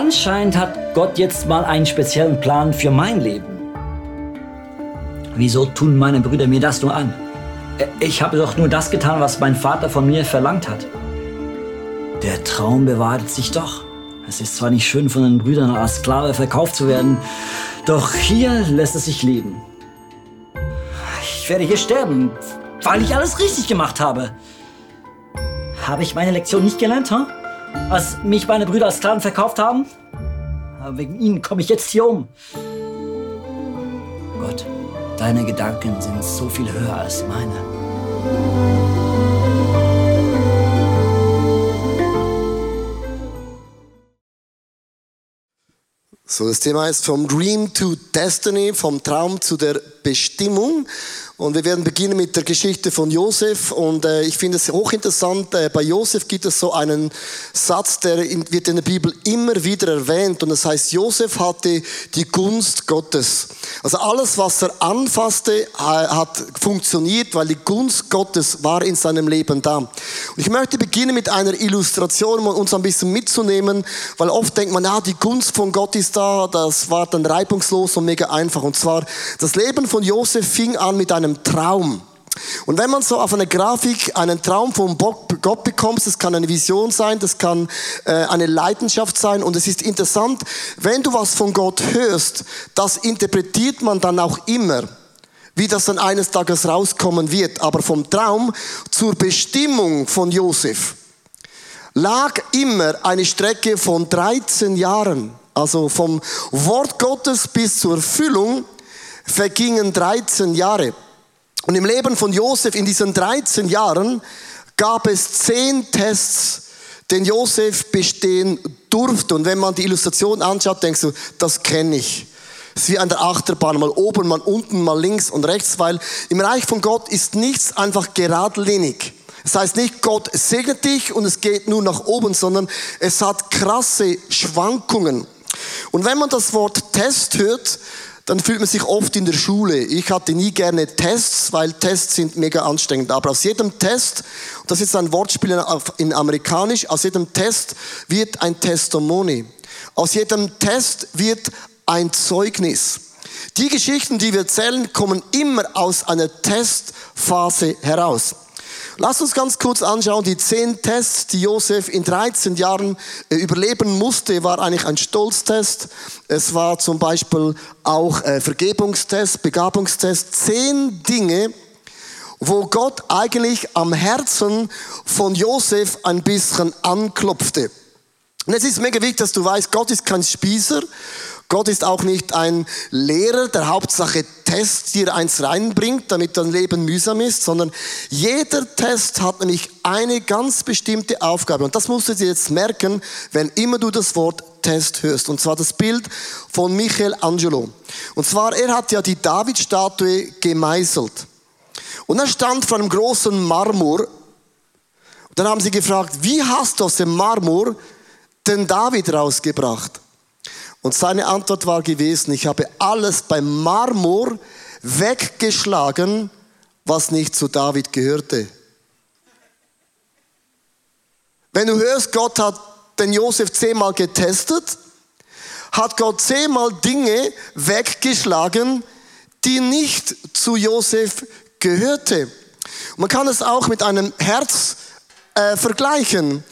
Anscheinend hat Gott jetzt mal einen speziellen Plan für mein Leben. Wieso tun meine Brüder mir das nur an? Ich habe doch nur das getan, was mein Vater von mir verlangt hat. Der Traum bewahrheitet sich doch. Es ist zwar nicht schön, von den Brüdern als Sklave verkauft zu werden, doch hier lässt es sich leben. Ich werde hier sterben, weil ich alles richtig gemacht habe. Habe ich meine Lektion nicht gelernt, huh? Als mich meine Brüder als Sklaven verkauft haben? Wegen ihnen komme ich jetzt hier um. Gott, deine Gedanken sind so viel höher als meine. So, das Thema ist vom Dream to Destiny, vom Traum zu der Bestimmung. Und wir werden beginnen mit der Geschichte von Josef. Und äh, ich finde es hochinteressant. Äh, bei Josef gibt es so einen Satz, der in, wird in der Bibel immer wieder erwähnt. Und das heißt, Josef hatte die Gunst Gottes. Also alles, was er anfasste, hat funktioniert, weil die Gunst Gottes war in seinem Leben da. Und ich möchte beginnen mit einer Illustration, um uns ein bisschen mitzunehmen, weil oft denkt man, ja, die Gunst von Gott ist da. Das war dann reibungslos und mega einfach. Und zwar, das Leben von Josef fing an mit einem Traum. Und wenn man so auf einer Grafik einen Traum von Gott bekommt, das kann eine Vision sein, das kann äh, eine Leidenschaft sein und es ist interessant, wenn du was von Gott hörst, das interpretiert man dann auch immer, wie das dann eines Tages rauskommen wird. Aber vom Traum zur Bestimmung von Josef lag immer eine Strecke von 13 Jahren. Also vom Wort Gottes bis zur Erfüllung vergingen 13 Jahre. Und im Leben von Josef in diesen 13 Jahren gab es zehn Tests, den Josef bestehen durfte. Und wenn man die Illustration anschaut, denkst du, das kenne ich. Es ist wie an der Achterbahn, mal oben, mal unten, mal links und rechts, weil im Reich von Gott ist nichts einfach geradlinig. Das heißt nicht, Gott segnet dich und es geht nur nach oben, sondern es hat krasse Schwankungen. Und wenn man das Wort Test hört, dann fühlt man sich oft in der Schule. Ich hatte nie gerne Tests, weil Tests sind mega anstrengend. Aber aus jedem Test, das ist ein Wortspiel in amerikanisch, aus jedem Test wird ein Testimony. Aus jedem Test wird ein Zeugnis. Die Geschichten, die wir erzählen, kommen immer aus einer Testphase heraus. Lass uns ganz kurz anschauen, die zehn Tests, die Josef in 13 Jahren äh, überleben musste, war eigentlich ein Stolztest. Es war zum Beispiel auch äh, Vergebungstest, Begabungstest. Zehn Dinge, wo Gott eigentlich am Herzen von Josef ein bisschen anklopfte. Und es ist mega wichtig, dass du weißt, Gott ist kein Spießer Gott ist auch nicht ein Lehrer, der Hauptsache Test dir eins reinbringt, damit dein Leben mühsam ist, sondern jeder Test hat nämlich eine ganz bestimmte Aufgabe. Und das musst du dir jetzt merken, wenn immer du das Wort Test hörst. Und zwar das Bild von Michelangelo. Und zwar, er hat ja die David-Statue gemeißelt. Und er stand vor einem großen Marmor. Und dann haben sie gefragt, wie hast du aus dem Marmor den David rausgebracht? Und seine Antwort war gewesen, ich habe alles beim Marmor weggeschlagen, was nicht zu David gehörte. Wenn du hörst, Gott hat den Josef zehnmal getestet, hat Gott zehnmal Dinge weggeschlagen, die nicht zu Josef gehörte. Man kann es auch mit einem Herz äh, vergleichen.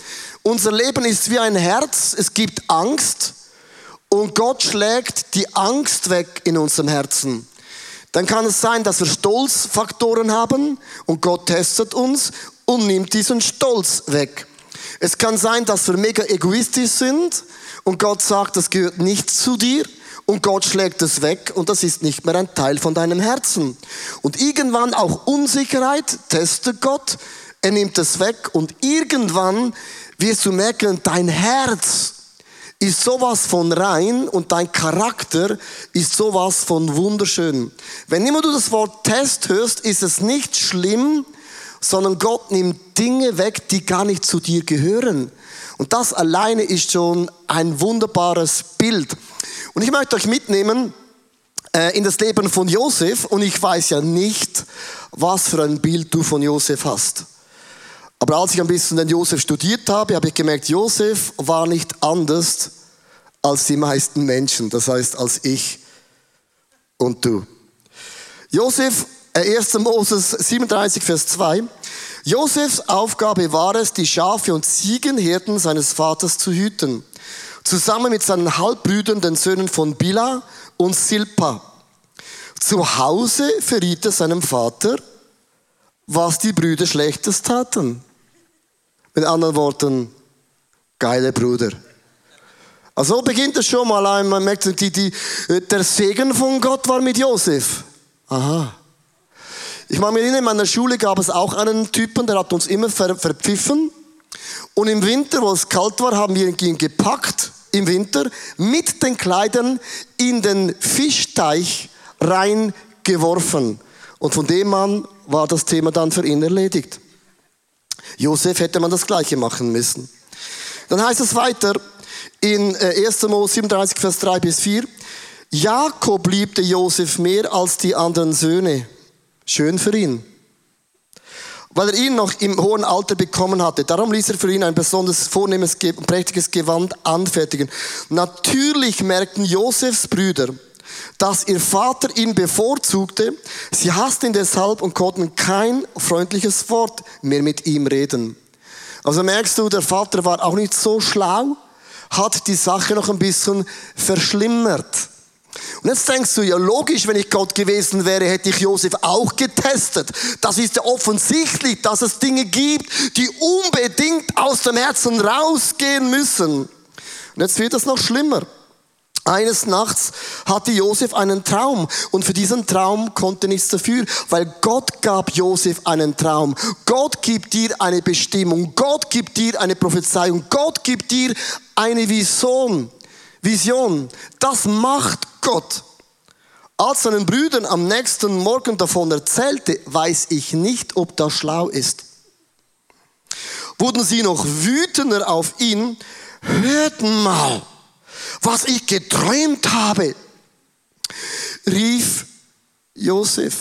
Unser Leben ist wie ein Herz, es gibt Angst, und Gott schlägt die Angst weg in unserem Herzen, dann kann es sein, dass wir Stolzfaktoren haben und Gott testet uns und nimmt diesen Stolz weg. Es kann sein, dass wir mega egoistisch sind und Gott sagt, das gehört nicht zu dir und Gott schlägt es weg und das ist nicht mehr ein Teil von deinem Herzen. Und irgendwann auch Unsicherheit testet Gott, er nimmt es weg und irgendwann wirst du merken, dein Herz ist sowas von rein und dein Charakter ist sowas von wunderschön. Wenn immer du das Wort Test hörst, ist es nicht schlimm, sondern Gott nimmt Dinge weg, die gar nicht zu dir gehören. Und das alleine ist schon ein wunderbares Bild. Und ich möchte euch mitnehmen äh, in das Leben von Josef und ich weiß ja nicht, was für ein Bild du von Josef hast. Aber als ich ein bisschen den Josef studiert habe, habe ich gemerkt, Josef war nicht anders als die meisten Menschen, das heißt als ich und du. Josef, 1. Äh, Moses 37, Vers 2. Josefs Aufgabe war es, die Schafe und Ziegenherden seines Vaters zu hüten, zusammen mit seinen Halbbrüdern, den Söhnen von Bila und Silpa. Zu Hause verriet er seinem Vater, was die Brüder Schlechtes taten. Mit anderen Worten, geile Bruder. Also beginnt es schon mal, man merkt, die, die, der Segen von Gott war mit Josef. Aha. Ich meine, in meiner Schule gab es auch einen Typen, der hat uns immer ver, verpfiffen. Und im Winter, wo es kalt war, haben wir ihn gepackt, im Winter, mit den Kleidern in den Fischteich reingeworfen. Und von dem an war das Thema dann für ihn erledigt. Josef hätte man das Gleiche machen müssen. Dann heißt es weiter in 1. Äh, Mose 37, Vers 3 bis 4. Jakob liebte Josef mehr als die anderen Söhne. Schön für ihn. Weil er ihn noch im hohen Alter bekommen hatte. Darum ließ er für ihn ein besonders vornehmes, prächtiges Gewand anfertigen. Natürlich merkten Josefs Brüder, dass ihr Vater ihn bevorzugte. Sie hassten ihn deshalb und konnten kein freundliches Wort mehr mit ihm reden. Also merkst du, der Vater war auch nicht so schlau, hat die Sache noch ein bisschen verschlimmert. Und jetzt denkst du, ja logisch, wenn ich Gott gewesen wäre, hätte ich Josef auch getestet. Das ist ja offensichtlich, dass es Dinge gibt, die unbedingt aus dem Herzen rausgehen müssen. Und jetzt wird es noch schlimmer. Eines Nachts hatte Josef einen Traum und für diesen Traum konnte nichts dafür, weil Gott gab Josef einen Traum. Gott gibt dir eine Bestimmung, Gott gibt dir eine Prophezeiung, Gott gibt dir eine Vision. Vision. Das macht Gott. Als seinen Brüdern am nächsten Morgen davon erzählte, weiß ich nicht, ob das schlau ist. Wurden sie noch wütender auf ihn, hörten mal was ich geträumt habe, rief Josef.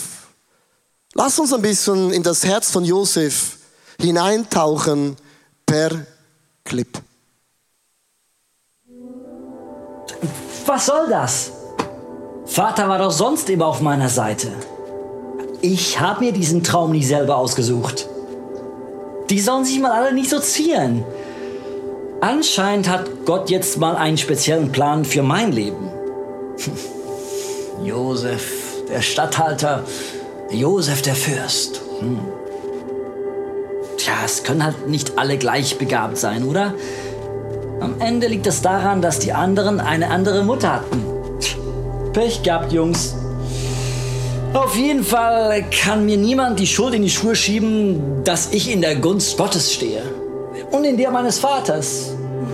Lass uns ein bisschen in das Herz von Josef hineintauchen per Clip. Was soll das? Vater war doch sonst immer auf meiner Seite. Ich habe mir diesen Traum nie selber ausgesucht. Die sollen sich mal alle nicht so zieren. Anscheinend hat Gott jetzt mal einen speziellen Plan für mein Leben. Josef, der Statthalter, Josef, der Fürst. Hm. Tja, es können halt nicht alle gleich begabt sein, oder? Am Ende liegt es daran, dass die anderen eine andere Mutter hatten. Pech gehabt, Jungs. Auf jeden Fall kann mir niemand die Schuld in die Schuhe schieben, dass ich in der Gunst Gottes stehe und in der meines Vaters,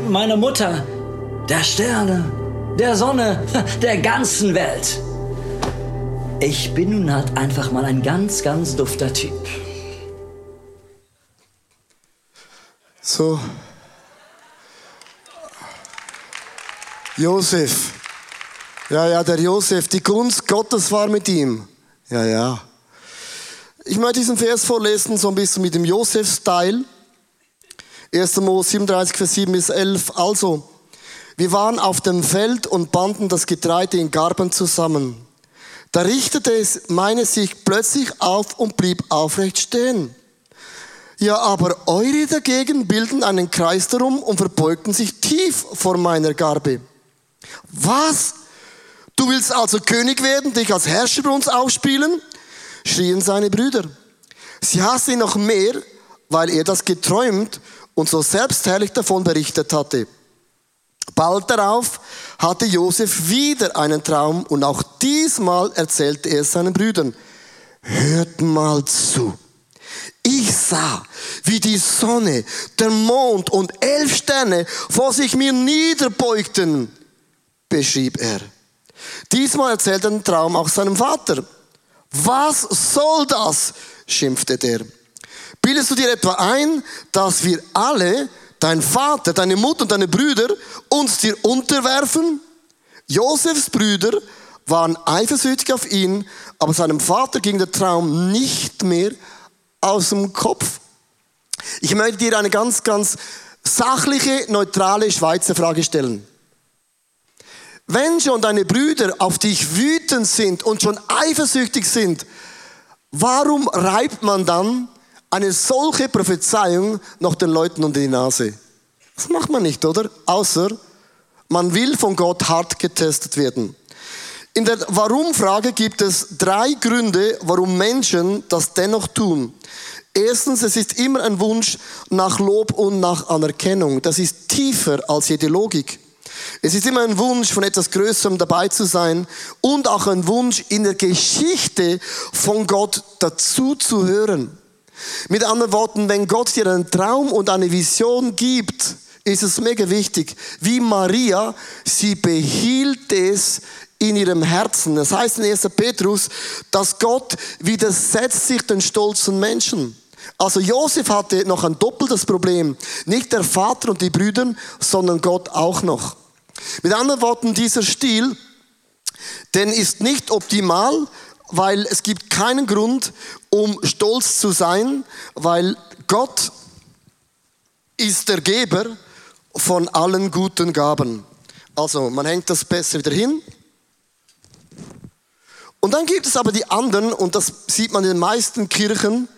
meiner Mutter, der Sterne, der Sonne, der ganzen Welt. Ich bin nun halt einfach mal ein ganz, ganz dufter Typ. So. Josef. Ja, ja, der Josef, die Gunst Gottes war mit ihm. Ja, ja. Ich möchte diesen Vers vorlesen, so ein bisschen mit dem Josef-Style. 1. Mose 37, Vers 7 bis 11. Also, wir waren auf dem Feld und banden das Getreide in Garben zusammen. Da richtete es meine Sicht plötzlich auf und blieb aufrecht stehen. Ja, aber eure dagegen bilden einen Kreis darum und verbeugten sich tief vor meiner Garbe. Was? Du willst also König werden, dich als Herrscher bei uns aufspielen? schrien seine Brüder. Sie hassen ihn noch mehr, weil er das geträumt und so selbstherrlich davon berichtet hatte. Bald darauf hatte Josef wieder einen Traum und auch diesmal erzählte er seinen Brüdern, hört mal zu. Ich sah, wie die Sonne, der Mond und elf Sterne vor sich mir niederbeugten, beschrieb er. Diesmal erzählte er den Traum auch seinem Vater. Was soll das? schimpfte der. Bildest du dir etwa ein, dass wir alle, dein Vater, deine Mutter und deine Brüder, uns dir unterwerfen? Josefs Brüder waren eifersüchtig auf ihn, aber seinem Vater ging der Traum nicht mehr aus dem Kopf. Ich möchte dir eine ganz, ganz sachliche, neutrale Schweizer Frage stellen. Wenn schon deine Brüder auf dich wütend sind und schon eifersüchtig sind, warum reibt man dann eine solche Prophezeiung noch den Leuten unter die Nase? Das macht man nicht, oder? Außer man will von Gott hart getestet werden. In der Warum-Frage gibt es drei Gründe, warum Menschen das dennoch tun. Erstens, es ist immer ein Wunsch nach Lob und nach Anerkennung. Das ist tiefer als jede Logik. Es ist immer ein Wunsch, von etwas Größerem dabei zu sein und auch ein Wunsch, in der Geschichte von Gott dazu zu hören. Mit anderen Worten, wenn Gott dir einen Traum und eine Vision gibt, ist es mega wichtig. Wie Maria, sie behielt es in ihrem Herzen. Das heißt in 1. Petrus, dass Gott widersetzt sich den stolzen Menschen. Also Josef hatte noch ein doppeltes Problem. Nicht der Vater und die Brüder, sondern Gott auch noch. Mit anderen Worten, dieser Stil, denn ist nicht optimal, weil es gibt keinen Grund, um stolz zu sein, weil Gott ist der Geber von allen guten Gaben. Also man hängt das besser wieder hin. Und dann gibt es aber die anderen, und das sieht man in den meisten Kirchen,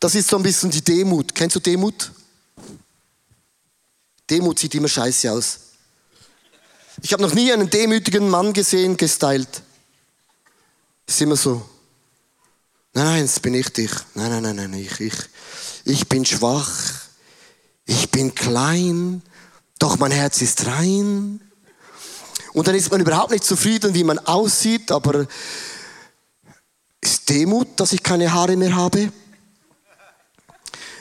das ist so ein bisschen die Demut. Kennst du Demut? Demut sieht immer scheiße aus. Ich habe noch nie einen demütigen Mann gesehen, gestylt. Ist immer so. Nein, nein, das bin ich dich. Nein, nein, nein, nein, ich, ich, ich bin schwach. Ich bin klein. Doch mein Herz ist rein. Und dann ist man überhaupt nicht zufrieden, wie man aussieht, aber ist Demut, dass ich keine Haare mehr habe?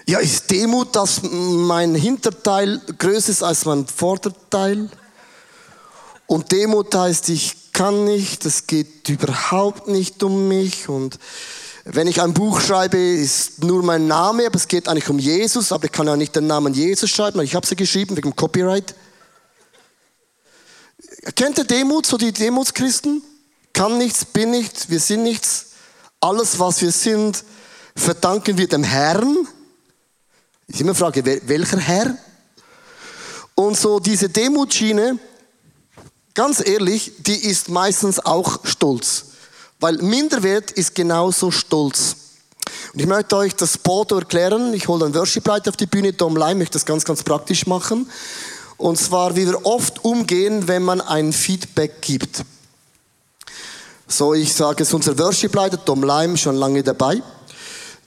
Ja, ist Demut, dass mein Hinterteil größer ist als mein Vorderteil? Und Demut heißt, ich kann nicht, es geht überhaupt nicht um mich. Und wenn ich ein Buch schreibe, ist nur mein Name, aber es geht eigentlich um Jesus, aber ich kann ja nicht den Namen Jesus schreiben, ich habe sie geschrieben wegen Copyright. Kennt ihr Demut, so die Demutschristen? Kann nichts, bin nichts, wir sind nichts. Alles, was wir sind, verdanken wir dem Herrn. Ich immer frage, welcher Herr? Und so diese Demutschiene, ganz ehrlich, die ist meistens auch Stolz. Weil Minderwert ist genauso Stolz. Und ich möchte euch das Bodo erklären. Ich hole den Worship-Leiter auf die Bühne, Tom Leim, möchte das ganz, ganz praktisch machen. Und zwar, wie wir oft umgehen, wenn man ein Feedback gibt. So, ich sage es unser Worship-Leiter, Tom Leim, schon lange dabei.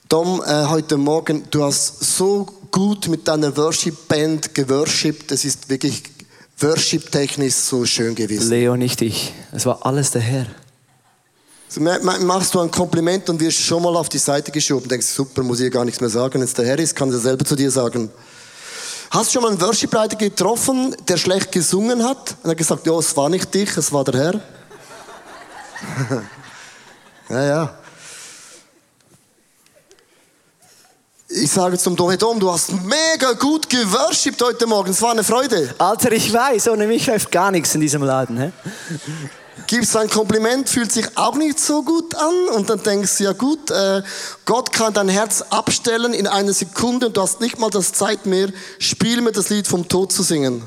Tom, äh, heute Morgen, du hast so gut mit deiner Worship-Band geworshipped. Das ist wirklich Worship-technisch so schön gewesen. Leo, nicht ich. Es war alles der Herr. So, machst du ein Kompliment und wirst schon mal auf die Seite geschoben. Denkst, super, muss ich gar nichts mehr sagen. Wenn es der Herr ist, kann er selber zu dir sagen. Hast du schon mal einen Worship-Leiter getroffen, der schlecht gesungen hat? Und er hat gesagt, ja, es war nicht dich, es war der Herr. ja, ja. Ich sage zum Dom, Dom, du hast mega gut geworshipped heute Morgen. Es war eine Freude. Alter, ich weiß, ohne mich läuft gar nichts in diesem Laden. He? Gibst ein Kompliment, fühlt sich auch nicht so gut an und dann denkst du, ja gut, äh, Gott kann dein Herz abstellen in einer Sekunde und du hast nicht mal das Zeit mehr, spiel mir das Lied vom Tod zu singen.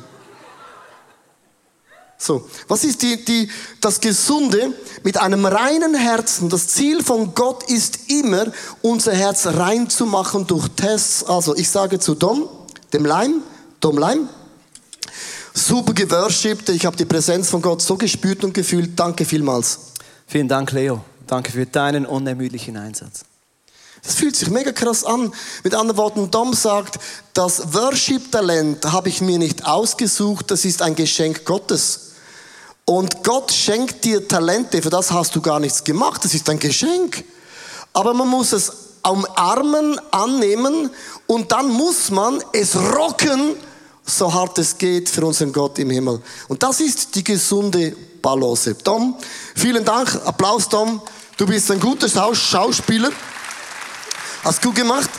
So, was ist die, die, das Gesunde mit einem reinen Herzen? Das Ziel von Gott ist immer, unser Herz rein zu machen durch Tests. Also, ich sage zu Dom, dem Leim, Dom Leim, super geworshipped, ich habe die Präsenz von Gott so gespürt und gefühlt. Danke vielmals. Vielen Dank, Leo. Danke für deinen unermüdlichen Einsatz. Das fühlt sich mega krass an. Mit anderen Worten, Dom sagt, das Worship-Talent habe ich mir nicht ausgesucht, das ist ein Geschenk Gottes. Und Gott schenkt dir Talente, für das hast du gar nichts gemacht, das ist ein Geschenk. Aber man muss es umarmen, annehmen und dann muss man es rocken, so hart es geht für unseren Gott im Himmel. Und das ist die gesunde Balance. Tom, vielen Dank, Applaus Tom, du bist ein guter Schauspieler, hast gut gemacht.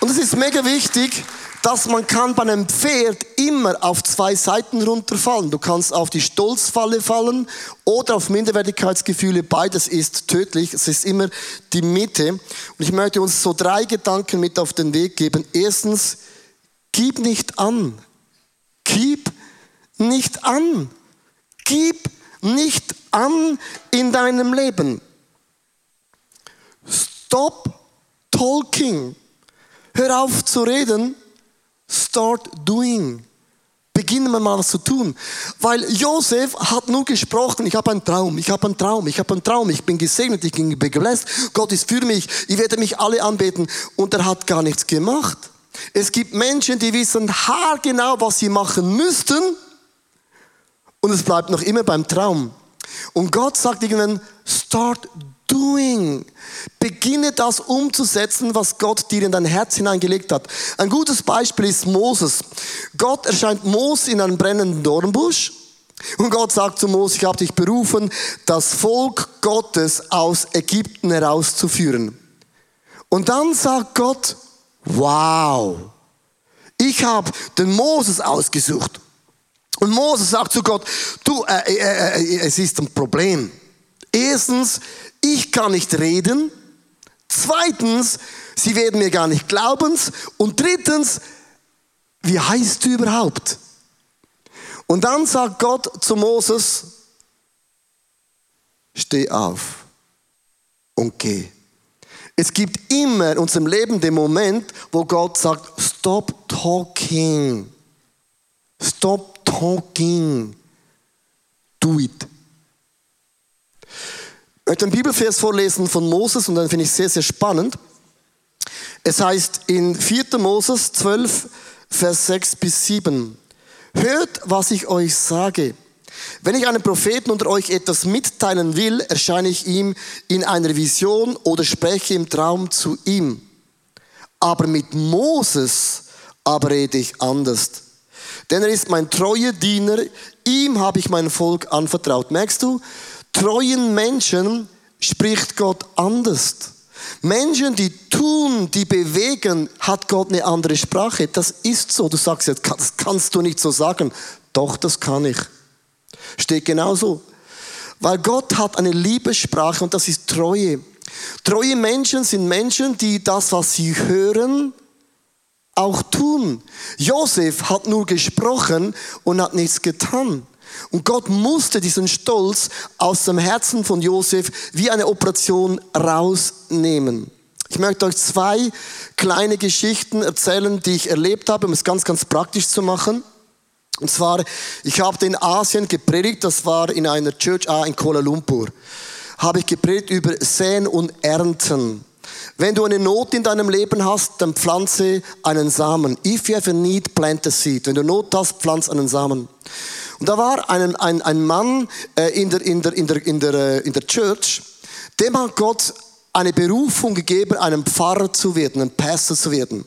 Und es ist mega wichtig, dass man kann bei einem Pferd immer auf zwei Seiten runterfallen. Du kannst auf die Stolzfalle fallen oder auf Minderwertigkeitsgefühle. Beides ist tödlich. Es ist immer die Mitte. Und ich möchte uns so drei Gedanken mit auf den Weg geben. Erstens, gib nicht an. Gib nicht an. Gib nicht an in deinem Leben. Stop talking. Hör auf zu reden. Start doing. Beginnen wir mal was zu tun. Weil Josef hat nur gesprochen, ich habe einen Traum, ich habe einen Traum, ich habe einen Traum, ich bin gesegnet, ich bin gebläst, Gott ist für mich, ich werde mich alle anbeten. Und er hat gar nichts gemacht. Es gibt Menschen, die wissen haargenau, was sie machen müssten. Und es bleibt noch immer beim Traum. Und Gott sagt irgendwann, start doing. Beginne das umzusetzen, was Gott dir in dein Herz hineingelegt hat. Ein gutes Beispiel ist Moses. Gott erscheint Moses in einem brennenden Dornbusch. Und Gott sagt zu Moses, ich habe dich berufen, das Volk Gottes aus Ägypten herauszuführen. Und dann sagt Gott, wow, ich habe den Moses ausgesucht. Und Moses sagt zu Gott, du, äh, äh, äh, es ist ein Problem. Erstens, ich kann nicht reden. Zweitens, sie werden mir gar nicht glauben. Und drittens, wie heißt du überhaupt? Und dann sagt Gott zu Moses, steh auf und geh. Es gibt immer in unserem Leben den Moment, wo Gott sagt, stop talking. Stop talking. Do it. Ich möchte einen Bibelvers vorlesen von Moses und dann finde ich sehr, sehr spannend. Es heißt in 4. Moses 12, Vers 6 bis 7. Hört, was ich euch sage. Wenn ich einem Propheten unter euch etwas mitteilen will, erscheine ich ihm in einer Vision oder spreche im Traum zu ihm. Aber mit Moses aber rede ich anders. Denn er ist mein treuer Diener, ihm habe ich mein Volk anvertraut. Merkst du, treuen Menschen spricht Gott anders. Menschen, die tun, die bewegen, hat Gott eine andere Sprache. Das ist so. Du sagst jetzt, das kannst du nicht so sagen. Doch, das kann ich. Steht genauso. Weil Gott hat eine Liebessprache und das ist Treue. Treue Menschen sind Menschen, die das, was sie hören, auch tun. Josef hat nur gesprochen und hat nichts getan. Und Gott musste diesen Stolz aus dem Herzen von Josef wie eine Operation rausnehmen. Ich möchte euch zwei kleine Geschichten erzählen, die ich erlebt habe, um es ganz, ganz praktisch zu machen. Und zwar, ich habe in Asien gepredigt, das war in einer Church A in Kuala Lumpur. Habe ich gepredigt über Säen und Ernten. Wenn du eine Not in deinem Leben hast, dann pflanze einen Samen. If you have a need, plant a seed. Wenn du Not hast, pflanze einen Samen. Und da war ein, ein, ein Mann äh, in, der, in, der, in, der, in, der, äh, in der Church, dem hat Gott eine Berufung gegeben, einem Pfarrer zu werden, ein Pastor zu werden.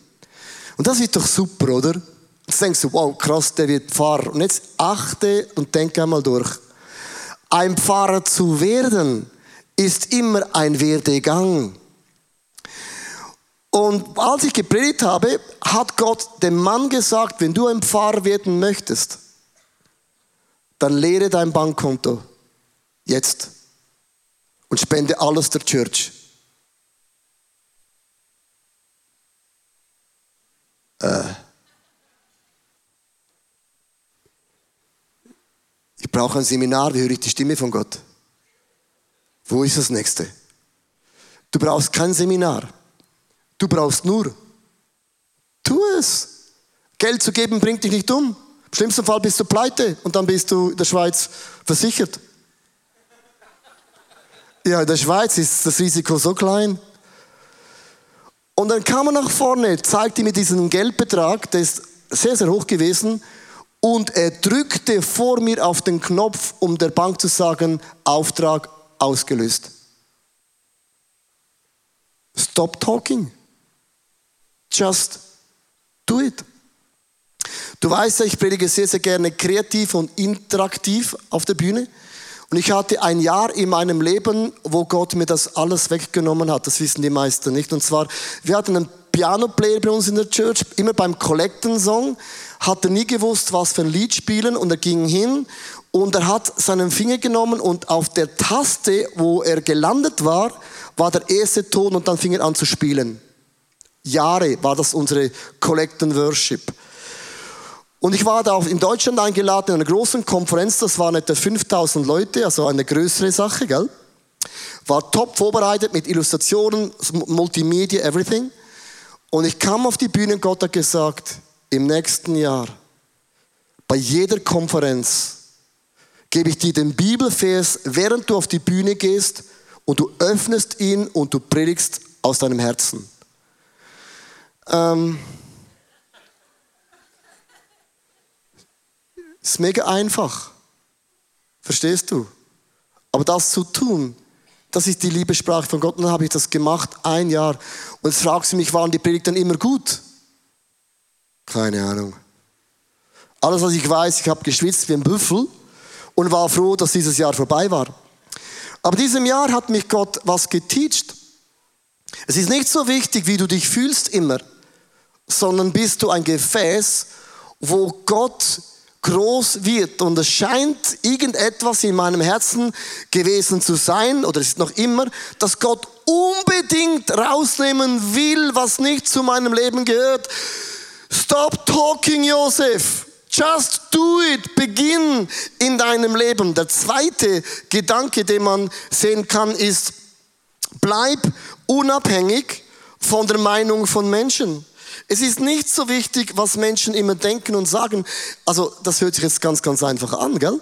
Und das ist doch super, oder? Jetzt denkst du, wow, krass, der wird Pfarrer. Und jetzt achte und denke einmal durch. Ein Pfarrer zu werden, ist immer ein Werdegang. Und als ich gepredigt habe, hat Gott dem Mann gesagt, wenn du ein Pfarrer werden möchtest, dann leere dein Bankkonto jetzt und spende alles der Church. Äh. Brauche ein Seminar, wie höre ich die Stimme von Gott? Wo ist das nächste? Du brauchst kein Seminar. Du brauchst nur, tu es. Geld zu geben bringt dich nicht um. Im schlimmsten Fall bist du pleite und dann bist du in der Schweiz versichert. Ja, in der Schweiz ist das Risiko so klein. Und dann kam er nach vorne, zeigte mir diesen Geldbetrag, der ist sehr, sehr hoch gewesen, und er drückte vor mir auf den Knopf, um der Bank zu sagen, Auftrag ausgelöst. Stop talking. Just do it. Du weißt ja, ich predige sehr, sehr gerne kreativ und interaktiv auf der Bühne. Und ich hatte ein Jahr in meinem Leben, wo Gott mir das alles weggenommen hat. Das wissen die meisten nicht. Und zwar, wir hatten einen Piano-Player bei uns in der Church, immer beim Collecten-Song, hat er nie gewusst, was für ein Lied spielen und er ging hin und er hat seinen Finger genommen und auf der Taste, wo er gelandet war, war der erste Ton und dann fing er an zu spielen. Jahre war das unsere Collecten Worship. Und ich war da in Deutschland eingeladen in einer großen Konferenz, das waren etwa 5000 Leute, also eine größere Sache, gell? War top vorbereitet mit Illustrationen, Multimedia, everything. Und ich kam auf die Bühne und Gott hat gesagt, im nächsten Jahr, bei jeder Konferenz, gebe ich dir den Bibelvers, während du auf die Bühne gehst und du öffnest ihn und du predigst aus deinem Herzen. Ähm, ist mega einfach. Verstehst du? Aber das zu tun, das ist die Liebessprache von Gott. Und dann habe ich das gemacht, ein Jahr. Und jetzt fragst du mich, waren die Predigten immer gut? Keine Ahnung. Alles, was ich weiß, ich habe geschwitzt wie ein Büffel und war froh, dass dieses Jahr vorbei war. Aber diesem Jahr hat mich Gott was geteacht. Es ist nicht so wichtig, wie du dich fühlst immer, sondern bist du ein Gefäß, wo Gott groß wird. Und es scheint irgendetwas in meinem Herzen gewesen zu sein, oder es ist noch immer, dass Gott unbedingt rausnehmen will, was nicht zu meinem Leben gehört. Stop talking, Josef. Just do it. Beginn in deinem Leben. Der zweite Gedanke, den man sehen kann, ist, bleib unabhängig von der Meinung von Menschen. Es ist nicht so wichtig, was Menschen immer denken und sagen. Also, das hört sich jetzt ganz, ganz einfach an, gell?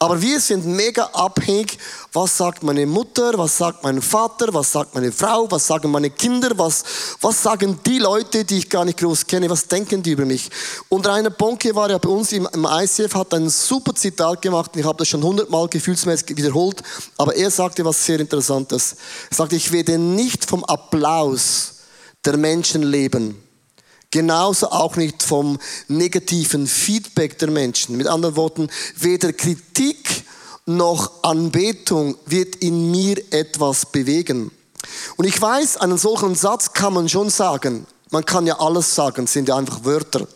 Aber wir sind mega abhängig, was sagt meine Mutter, was sagt mein Vater, was sagt meine Frau, was sagen meine Kinder, was, was sagen die Leute, die ich gar nicht groß kenne, was denken die über mich. Und Rainer Bonke war ja bei uns im, im ICF, hat ein super Zitat gemacht, ich habe das schon hundertmal gefühlsmäßig wiederholt, aber er sagte was sehr Interessantes. Er sagte, ich werde nicht vom Applaus der Menschen leben, Genauso auch nicht vom negativen Feedback der Menschen. Mit anderen Worten, weder Kritik noch Anbetung wird in mir etwas bewegen. Und ich weiß, einen solchen Satz kann man schon sagen. Man kann ja alles sagen, sind ja einfach Wörter.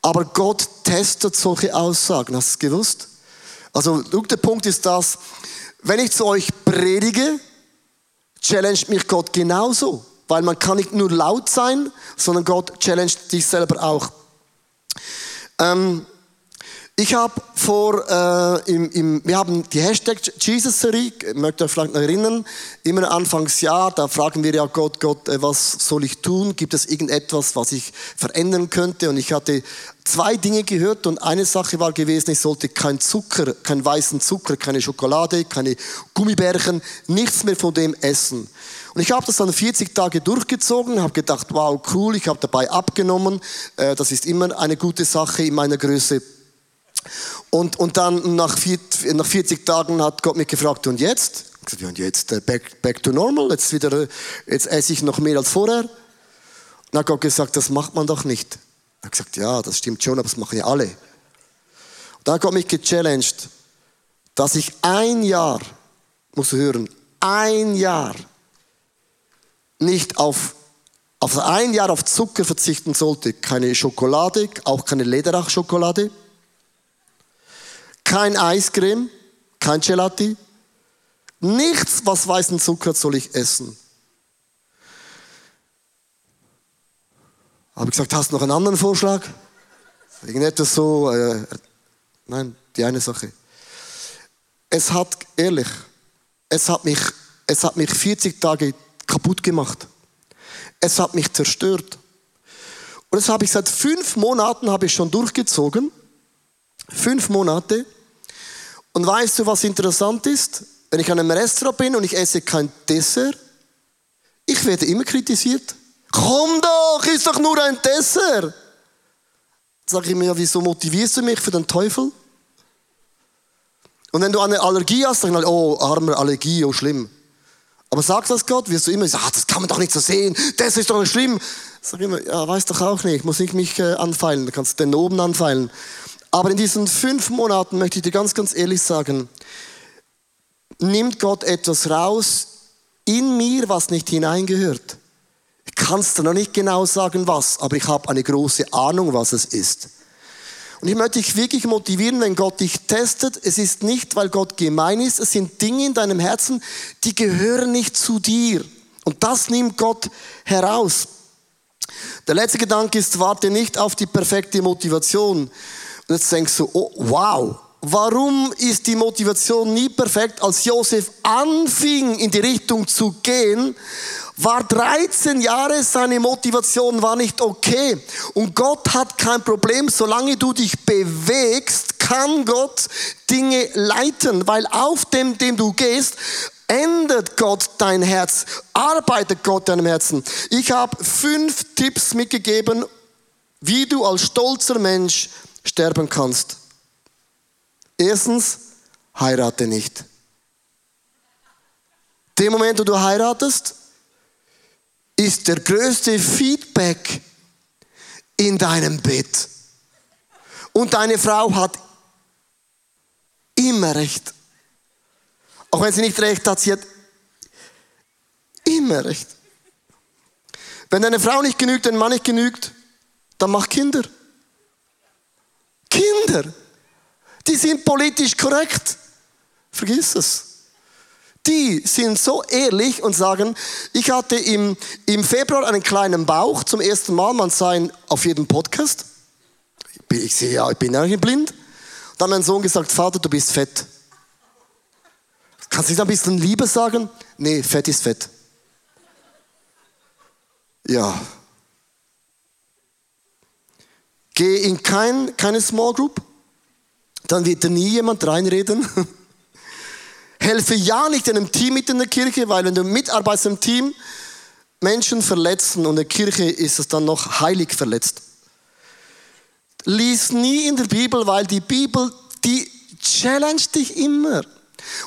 Aber Gott testet solche Aussagen. Hast du es gewusst? Also, der Punkt ist das, wenn ich zu euch predige, challenge mich Gott genauso. Weil man kann nicht nur laut sein, sondern Gott challenged dich selber auch. Ähm, ich habe vor, äh, im, im, wir haben die Hashtag Jesus-Serie, ihr euch vielleicht noch erinnern, immer Anfangsjahr, da fragen wir ja Gott, Gott, äh, was soll ich tun? Gibt es irgendetwas, was ich verändern könnte? Und ich hatte zwei Dinge gehört und eine Sache war gewesen, ich sollte kein Zucker, keinen weißen Zucker, keine Schokolade, keine Gummibärchen, nichts mehr von dem essen. Und ich habe das dann 40 Tage durchgezogen, habe gedacht, wow, cool, ich habe dabei abgenommen. Äh, das ist immer eine gute Sache in meiner Größe. Und, und dann nach, vier, nach 40 Tagen hat Gott mich gefragt, und jetzt? Ich und jetzt äh, back, back to normal, jetzt, wieder, äh, jetzt esse ich noch mehr als vorher. Und dann hat Gott gesagt, das macht man doch nicht. Er hat gesagt, ja, das stimmt schon, aber das machen ja alle. Und dann hat Gott mich gechallenged, dass ich ein Jahr, muss hören, ein Jahr nicht auf, auf ein Jahr auf Zucker verzichten sollte. Keine Schokolade, auch keine Lederach-Schokolade, kein Eiscreme, kein Gelati, nichts, was weißen Zucker soll ich essen. Habe ich gesagt, hast du noch einen anderen Vorschlag? Irgendetwas so, äh, nein, die eine Sache. Es hat, ehrlich, es hat mich, es hat mich 40 Tage kaputt gemacht. Es hat mich zerstört. Und das habe ich seit fünf Monaten habe ich schon durchgezogen. Fünf Monate. Und weißt du, was interessant ist? Wenn ich an einem Restaurant bin und ich esse kein Dessert, ich werde immer kritisiert. Komm doch, ist doch nur ein Dessert. Sag ich mir, wieso motivierst du mich für den Teufel? Und wenn du eine Allergie hast, dann oh, armer Allergie, oh schlimm. Aber sagst das Gott, wirst du immer sagen, ah, das kann man doch nicht so sehen, das ist doch nicht schlimm. Sag immer, ja, weiß doch auch nicht, ich muss nicht mich äh, anfeilen, du kannst den oben anfeilen. Aber in diesen fünf Monaten möchte ich dir ganz, ganz ehrlich sagen, nimmt Gott etwas raus in mir, was nicht hineingehört. Ich kann es dir noch nicht genau sagen, was, aber ich habe eine große Ahnung, was es ist. Und ich möchte dich wirklich motivieren, wenn Gott dich testet. Es ist nicht, weil Gott gemein ist. Es sind Dinge in deinem Herzen, die gehören nicht zu dir. Und das nimmt Gott heraus. Der letzte Gedanke ist, warte nicht auf die perfekte Motivation. Und jetzt denkst du, oh, wow, warum ist die Motivation nie perfekt? Als Josef anfing, in die Richtung zu gehen, war 13 Jahre, seine Motivation war nicht okay. Und Gott hat kein Problem, solange du dich bewegst, kann Gott Dinge leiten, weil auf dem, dem du gehst, ändert Gott dein Herz, arbeitet Gott deinem Herzen. Ich habe fünf Tipps mitgegeben, wie du als stolzer Mensch sterben kannst. Erstens, heirate nicht. Dem Moment, wo du heiratest, ist der größte Feedback in deinem Bett. Und deine Frau hat immer recht. Auch wenn sie nicht recht hat, sie hat immer recht. Wenn deine Frau nicht genügt, dein Mann nicht genügt, dann mach Kinder. Kinder, die sind politisch korrekt. Vergiss es. Die sind so ehrlich und sagen, ich hatte im, im Februar einen kleinen Bauch zum ersten Mal, man ihn auf jedem Podcast. Ich sehe ja, ich bin ja nicht blind. Dann hat mein Sohn gesagt, Vater, du bist fett. Kannst du nicht ein bisschen Liebe sagen? Nee, Fett ist Fett. Ja. Geh in kein, keine Small Group, dann wird da nie jemand reinreden. Helfe ja nicht in einem Team mit in der Kirche, weil wenn du mitarbeitest im Team, Menschen verletzen und in der Kirche ist es dann noch heilig verletzt. Lies nie in der Bibel, weil die Bibel, die challenge dich immer.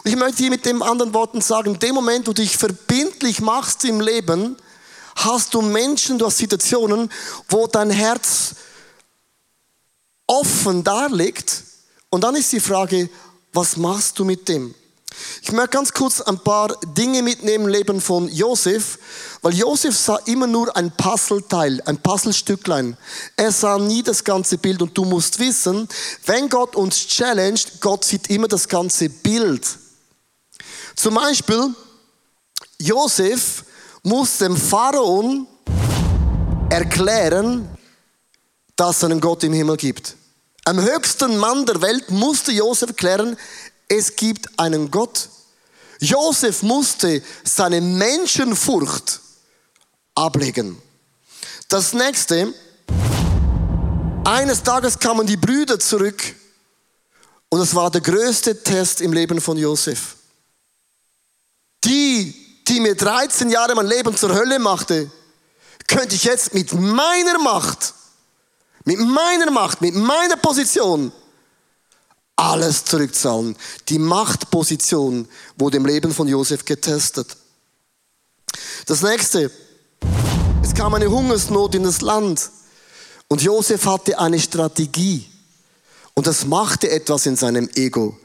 Und ich möchte hier mit den anderen Worten sagen, in dem Moment, wo du dich verbindlich machst im Leben, hast du Menschen, du hast Situationen, wo dein Herz offen darlegt. Und dann ist die Frage, was machst du mit dem? Ich möchte ganz kurz ein paar Dinge mitnehmen im Leben von Josef, weil Josef sah immer nur ein Puzzleteil, ein Puzzlestücklein. Er sah nie das ganze Bild und du musst wissen, wenn Gott uns challenged, Gott sieht immer das ganze Bild. Zum Beispiel, Josef muss dem Pharaon erklären, dass es einen Gott im Himmel gibt. Am höchsten Mann der Welt musste Josef erklären, es gibt einen Gott. Josef musste seine Menschenfurcht ablegen. Das nächste, eines Tages kamen die Brüder zurück und es war der größte Test im Leben von Josef. Die, die mir 13 Jahre mein Leben zur Hölle machte, könnte ich jetzt mit meiner Macht, mit meiner Macht, mit meiner Position alles zurückzahlen. Die Machtposition wurde im Leben von Josef getestet. Das nächste, es kam eine Hungersnot in das Land und Josef hatte eine Strategie und das machte etwas in seinem Ego.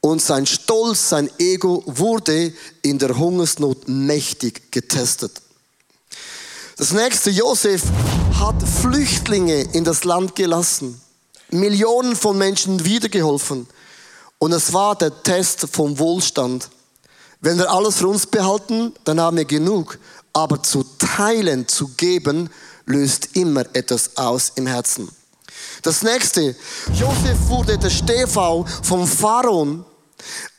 Und sein Stolz, sein Ego wurde in der Hungersnot mächtig getestet. Das nächste, Josef hat Flüchtlinge in das Land gelassen. Millionen von Menschen wiedergeholfen. Und es war der Test vom Wohlstand. Wenn wir alles für uns behalten, dann haben wir genug. Aber zu teilen, zu geben, löst immer etwas aus im Herzen. Das nächste, Josef wurde der Stehfau vom Pharaon,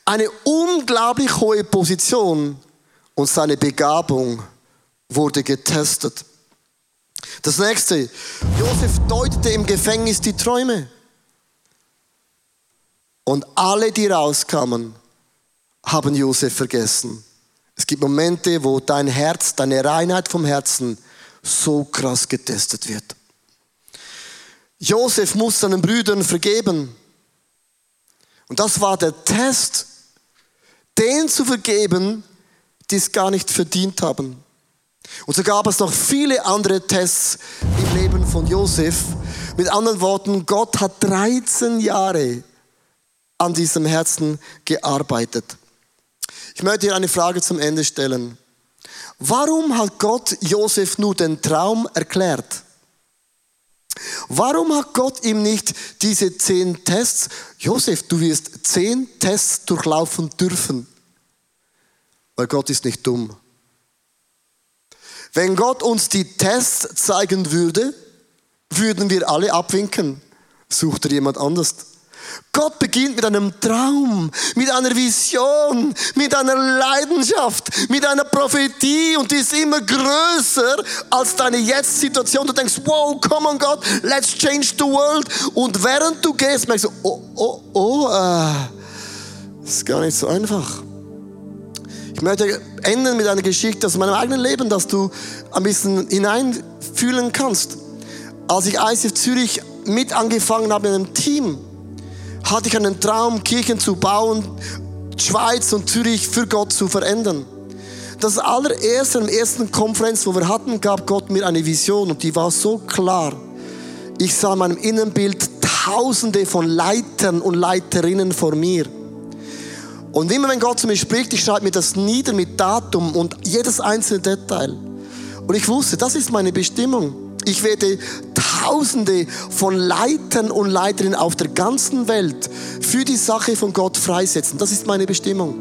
eine unglaublich hohe Position und seine Begabung wurde getestet. Das nächste, Josef deutete im Gefängnis die Träume. Und alle, die rauskamen, haben Josef vergessen. Es gibt Momente, wo dein Herz, deine Reinheit vom Herzen so krass getestet wird. Josef muss seinen Brüdern vergeben. Und das war der Test, den zu vergeben, die es gar nicht verdient haben. Und so gab es noch viele andere Tests im Leben von Josef. Mit anderen Worten, Gott hat 13 Jahre an diesem Herzen gearbeitet. Ich möchte hier eine Frage zum Ende stellen. Warum hat Gott Josef nur den Traum erklärt? Warum hat Gott ihm nicht diese zehn Tests, Josef, du wirst zehn Tests durchlaufen dürfen? Weil Gott ist nicht dumm. Wenn Gott uns die Tests zeigen würde, würden wir alle abwinken. Sucht er jemand anders? Gott beginnt mit einem Traum, mit einer Vision, mit einer Leidenschaft, mit einer Prophetie und die ist immer größer als deine Jetzt-Situation. Du denkst, wow, come on Gott, let's change the world. Und während du gehst, merkst du, oh, oh, oh, äh, ist gar nicht so einfach. Ich möchte enden mit einer Geschichte aus meinem eigenen Leben, dass du ein bisschen hineinfühlen kannst. Als ich ICF Zürich mit angefangen habe in einem Team, hatte ich einen Traum, Kirchen zu bauen, Schweiz und Zürich für Gott zu verändern. Das allererste, der ersten Konferenz, wo wir hatten, gab Gott mir eine Vision und die war so klar. Ich sah in meinem Innenbild Tausende von Leitern und Leiterinnen vor mir. Und immer wenn Gott zu mir spricht, ich schreibe mir das nieder mit Datum und jedes einzelne Detail. Und ich wusste, das ist meine Bestimmung. Ich werde Tausende von Leitern und Leiterinnen auf der ganzen Welt für die Sache von Gott freisetzen. Das ist meine Bestimmung.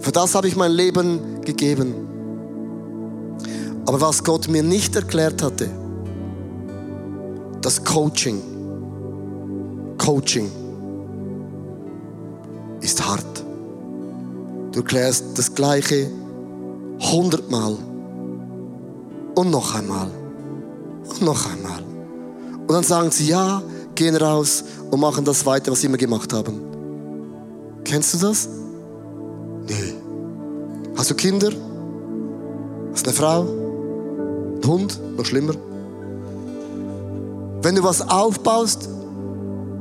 Für das habe ich mein Leben gegeben. Aber was Gott mir nicht erklärt hatte, das Coaching. Coaching ist hart. Du erklärst das Gleiche hundertmal und noch einmal und noch einmal. Und dann sagen sie ja, gehen raus und machen das weiter, was sie immer gemacht haben. Kennst du das? Nee. Hast du Kinder? Hast du eine Frau? Ein Hund? Noch schlimmer. Wenn du was aufbaust,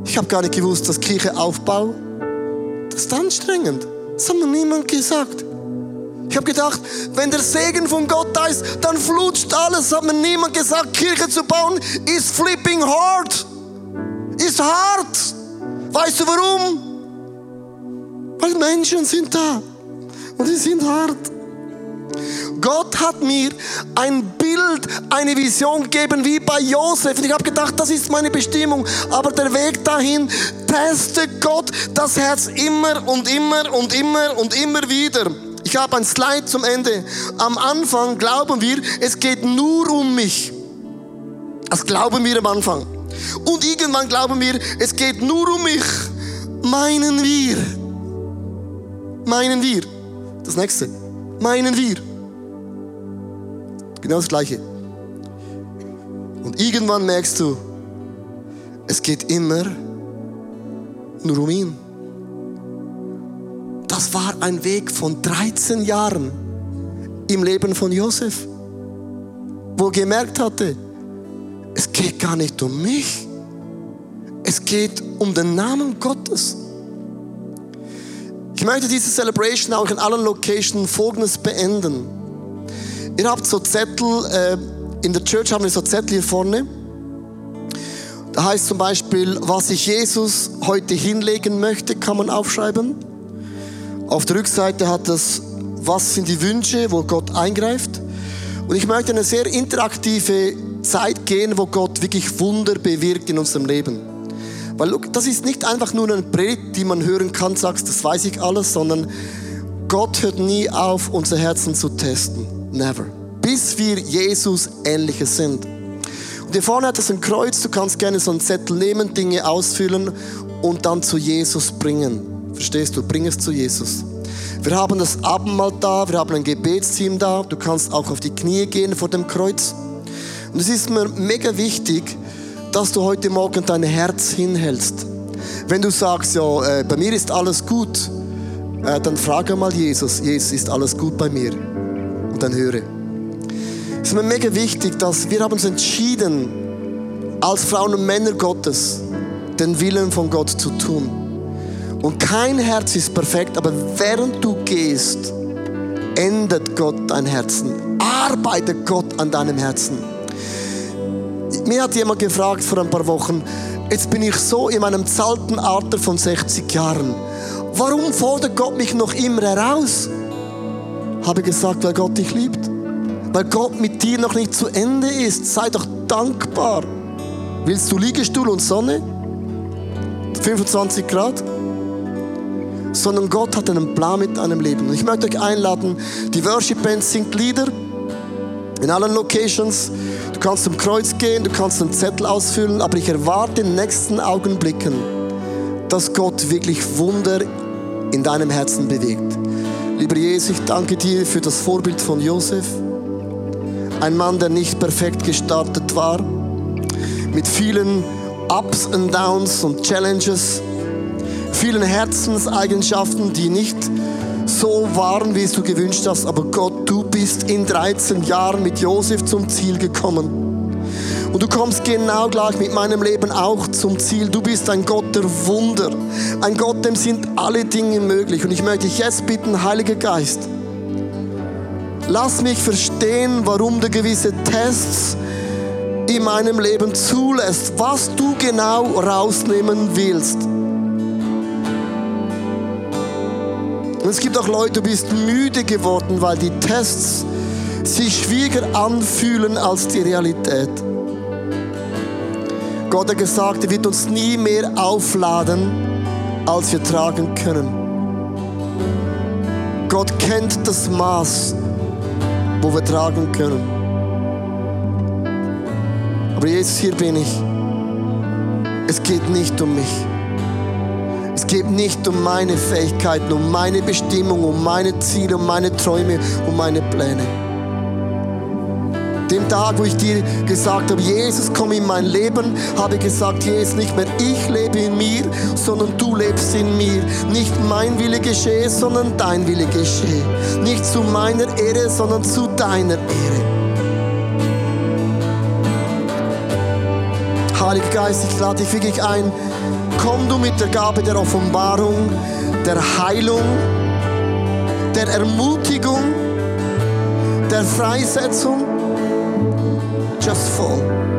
ich habe gar nicht gewusst, dass Kirche Aufbau, das ist anstrengend. Das hat mir niemand gesagt. Ich habe gedacht, wenn der Segen von Gott da ist, dann flutscht alles. Hat mir niemand gesagt, Kirche zu bauen ist flipping hard. Ist hart. Weißt du warum? Weil Menschen sind da und die sind hart. Gott hat mir ein Bild, eine Vision gegeben wie bei Josef. Und ich habe gedacht, das ist meine Bestimmung. Aber der Weg dahin testet Gott das Herz immer und immer und immer und immer wieder. Ich habe ein Slide zum Ende. Am Anfang glauben wir, es geht nur um mich. Das glauben wir am Anfang. Und irgendwann glauben wir, es geht nur um mich. Meinen wir. Meinen wir. Das nächste. Meinen wir. Genau das gleiche. Und irgendwann merkst du, es geht immer nur um ihn. Das war ein Weg von 13 Jahren im Leben von Josef, wo er gemerkt hatte, es geht gar nicht um mich, es geht um den Namen Gottes. Ich möchte diese Celebration auch in allen Locations folgendes beenden. Ihr habt so Zettel, äh, in der Church haben wir so Zettel hier vorne. Da heißt zum Beispiel, was ich Jesus heute hinlegen möchte, kann man aufschreiben. Auf der Rückseite hat es, was sind die Wünsche, wo Gott eingreift. Und ich möchte eine sehr interaktive Zeit gehen, wo Gott wirklich Wunder bewirkt in unserem Leben. Weil das ist nicht einfach nur eine Predigt, die man hören kann, sagst, das weiß ich alles, sondern Gott hört nie auf, unser Herzen zu testen. Never. Bis wir Jesus ähnlicher sind. Und hier vorne hat es ein Kreuz, du kannst gerne so einen Zettel nehmen, Dinge ausfüllen und dann zu Jesus bringen. Verstehst du? Bring es zu Jesus. Wir haben das Abendmahl da, wir haben ein Gebetsteam da. Du kannst auch auf die Knie gehen vor dem Kreuz. Und es ist mir mega wichtig, dass du heute Morgen dein Herz hinhältst. Wenn du sagst, ja, äh, bei mir ist alles gut, äh, dann frage mal Jesus, Jesus, ist alles gut bei mir? Dann höre. Es ist mir mega wichtig, dass wir haben uns entschieden, als Frauen und Männer Gottes, den Willen von Gott zu tun. Und kein Herz ist perfekt, aber während du gehst, ändert Gott dein Herzen. Arbeitet Gott an deinem Herzen. Mir hat jemand gefragt vor ein paar Wochen, jetzt bin ich so in meinem zarten Alter von 60 Jahren. Warum fordert Gott mich noch immer heraus? Habe gesagt, weil Gott dich liebt. Weil Gott mit dir noch nicht zu Ende ist. Sei doch dankbar. Willst du Liegestuhl und Sonne? 25 Grad? sondern Gott hat einen Plan mit deinem Leben. Und ich möchte euch einladen, die Worship Band singt Lieder In allen Locations. Du kannst zum Kreuz gehen, du kannst einen Zettel ausfüllen, aber ich erwarte in den nächsten Augenblicken, dass Gott wirklich Wunder in deinem Herzen bewegt. Lieber Jesus, ich danke dir für das Vorbild von Josef. Ein Mann, der nicht perfekt gestartet war, mit vielen Ups und Downs und Challenges, vielen Herzenseigenschaften, die nicht so waren, wie es du gewünscht hast. Aber Gott, du bist in 13 Jahren mit Josef zum Ziel gekommen. Und du kommst genau gleich mit meinem Leben auch zum Ziel. Du bist ein Gott der Wunder. Ein Gott, dem sind alle Dinge möglich. Und ich möchte dich jetzt bitten, Heiliger Geist, lass mich verstehen, warum du gewisse Tests in meinem Leben zulässt, was du genau rausnehmen willst. Und es gibt auch Leute, du bist müde geworden, weil die Tests sich schwieriger anfühlen als die Realität. Gott hat gesagt, er wird uns nie mehr aufladen, als wir tragen können. Gott kennt das Maß, wo wir tragen können. Aber Jesus, hier bin ich. Es geht nicht um mich. Es geht nicht um meine Fähigkeiten, um meine Bestimmung, um meine Ziele, um meine Träume, um meine Pläne. Dem Tag, wo ich dir gesagt habe, Jesus, komm in mein Leben, habe ich gesagt, Jesus, nicht mehr ich lebe in mir, sondern du lebst in mir. Nicht mein Wille geschehe, sondern dein Wille geschehe. Nicht zu meiner Ehre, sondern zu deiner Ehre. Heiliger Geist, ich lade dich wirklich ein, komm du mit der Gabe der Offenbarung, der Heilung, der Ermutigung, der Freisetzung. Just fall.